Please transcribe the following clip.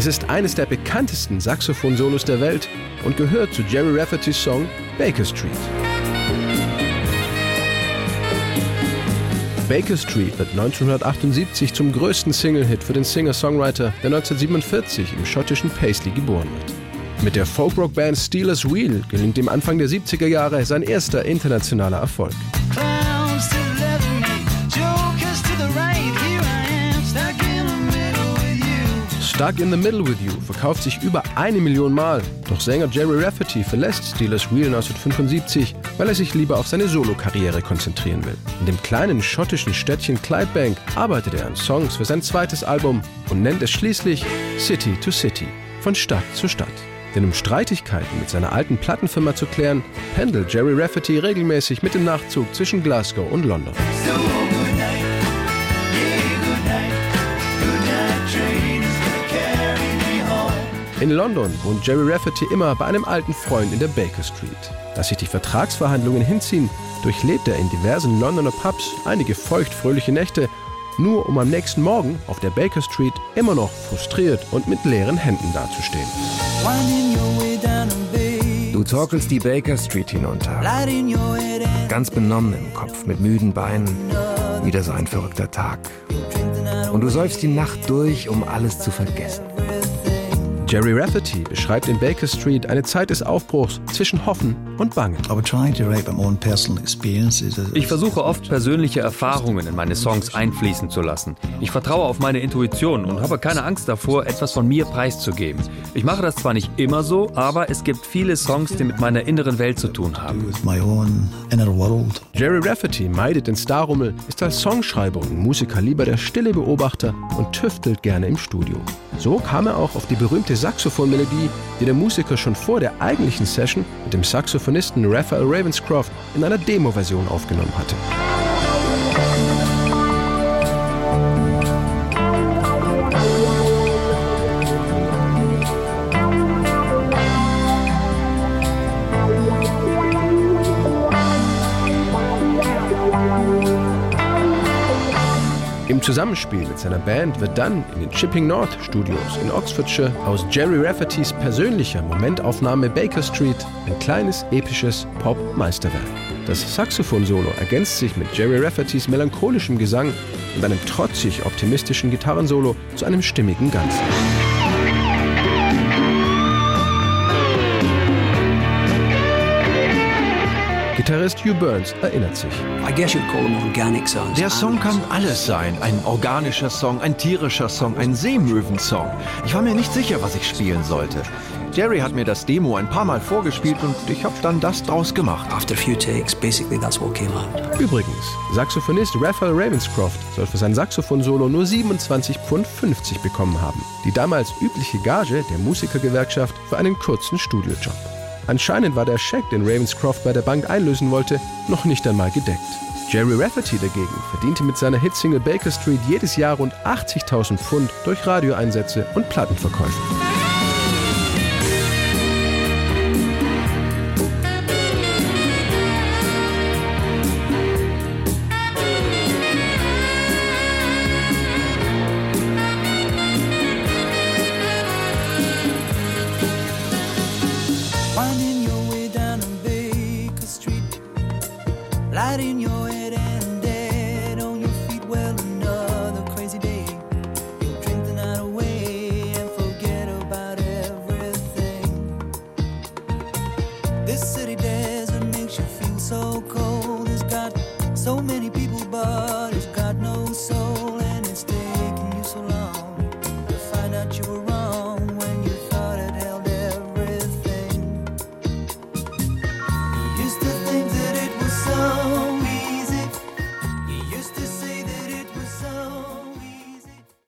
Es ist eines der bekanntesten Saxophon-Solos der Welt und gehört zu Jerry Raffertys Song Baker Street. Baker Street wird 1978 zum größten Single-Hit für den Singer-Songwriter, der 1947 im schottischen Paisley geboren wird. Mit der Folkrock-Band Steelers Wheel gelingt ihm Anfang der 70er Jahre sein erster internationaler Erfolg. Stuck in the Middle with You verkauft sich über eine Million Mal. Doch Sänger Jerry Rafferty verlässt Steelers Wheel 1975, weil er sich lieber auf seine Solokarriere konzentrieren will. In dem kleinen schottischen Städtchen Clydebank arbeitet er an Songs für sein zweites Album und nennt es schließlich City to City, von Stadt zu Stadt. Denn um Streitigkeiten mit seiner alten Plattenfirma zu klären, pendelt Jerry Rafferty regelmäßig mit dem Nachzug zwischen Glasgow und London. In London wohnt Jerry Rafferty immer bei einem alten Freund in der Baker Street. Dass sich die Vertragsverhandlungen hinziehen, durchlebt er in diversen Londoner Pubs einige feuchtfröhliche Nächte, nur um am nächsten Morgen auf der Baker Street immer noch frustriert und mit leeren Händen dazustehen. Du torkelst die Baker Street hinunter. Ganz benommen im Kopf, mit müden Beinen. Wieder so ein verrückter Tag. Und du säufst die Nacht durch, um alles zu vergessen. Jerry Rafferty beschreibt in Baker Street eine Zeit des Aufbruchs zwischen Hoffen und Bangen. Ich versuche oft persönliche Erfahrungen in meine Songs einfließen zu lassen. Ich vertraue auf meine Intuition und habe keine Angst davor, etwas von mir preiszugeben. Ich mache das zwar nicht immer so, aber es gibt viele Songs, die mit meiner inneren Welt zu tun haben. Jerry Rafferty meidet den Starrummel, ist als Songschreiber und Musiker lieber der stille Beobachter und tüftelt gerne im Studio. So kam er auch auf die berühmte Saxophonmelodie, die der Musiker schon vor der eigentlichen Session mit dem Saxophonisten Raphael Ravenscroft in einer Demo-Version aufgenommen hatte. Im Zusammenspiel mit seiner Band wird dann in den Chipping North Studios in Oxfordshire aus Jerry Raffertys persönlicher Momentaufnahme Baker Street ein kleines episches Pop-Meisterwerk. Das Saxophon-Solo ergänzt sich mit Jerry Raffertys melancholischem Gesang und einem trotzig optimistischen Gitarrensolo zu einem stimmigen Ganzen. Gitarrist Hugh Burns erinnert sich. Der Song kann alles sein. Ein organischer Song, ein tierischer Song, ein Seemöwensong. Ich war mir nicht sicher, was ich spielen sollte. Jerry hat mir das Demo ein paar Mal vorgespielt und ich habe dann das draus gemacht. Übrigens, Saxophonist Raphael Ravenscroft soll für sein Saxophon-Solo nur 27,50 Pfund bekommen haben. Die damals übliche Gage der Musikergewerkschaft für einen kurzen Studiojob. Anscheinend war der Scheck, den Ravenscroft bei der Bank einlösen wollte, noch nicht einmal gedeckt. Jerry Rafferty dagegen verdiente mit seiner Hitsingle Baker Street jedes Jahr rund 80.000 Pfund durch Radioeinsätze und Plattenverkäufe. This city desert makes you feel so cold. It's got so many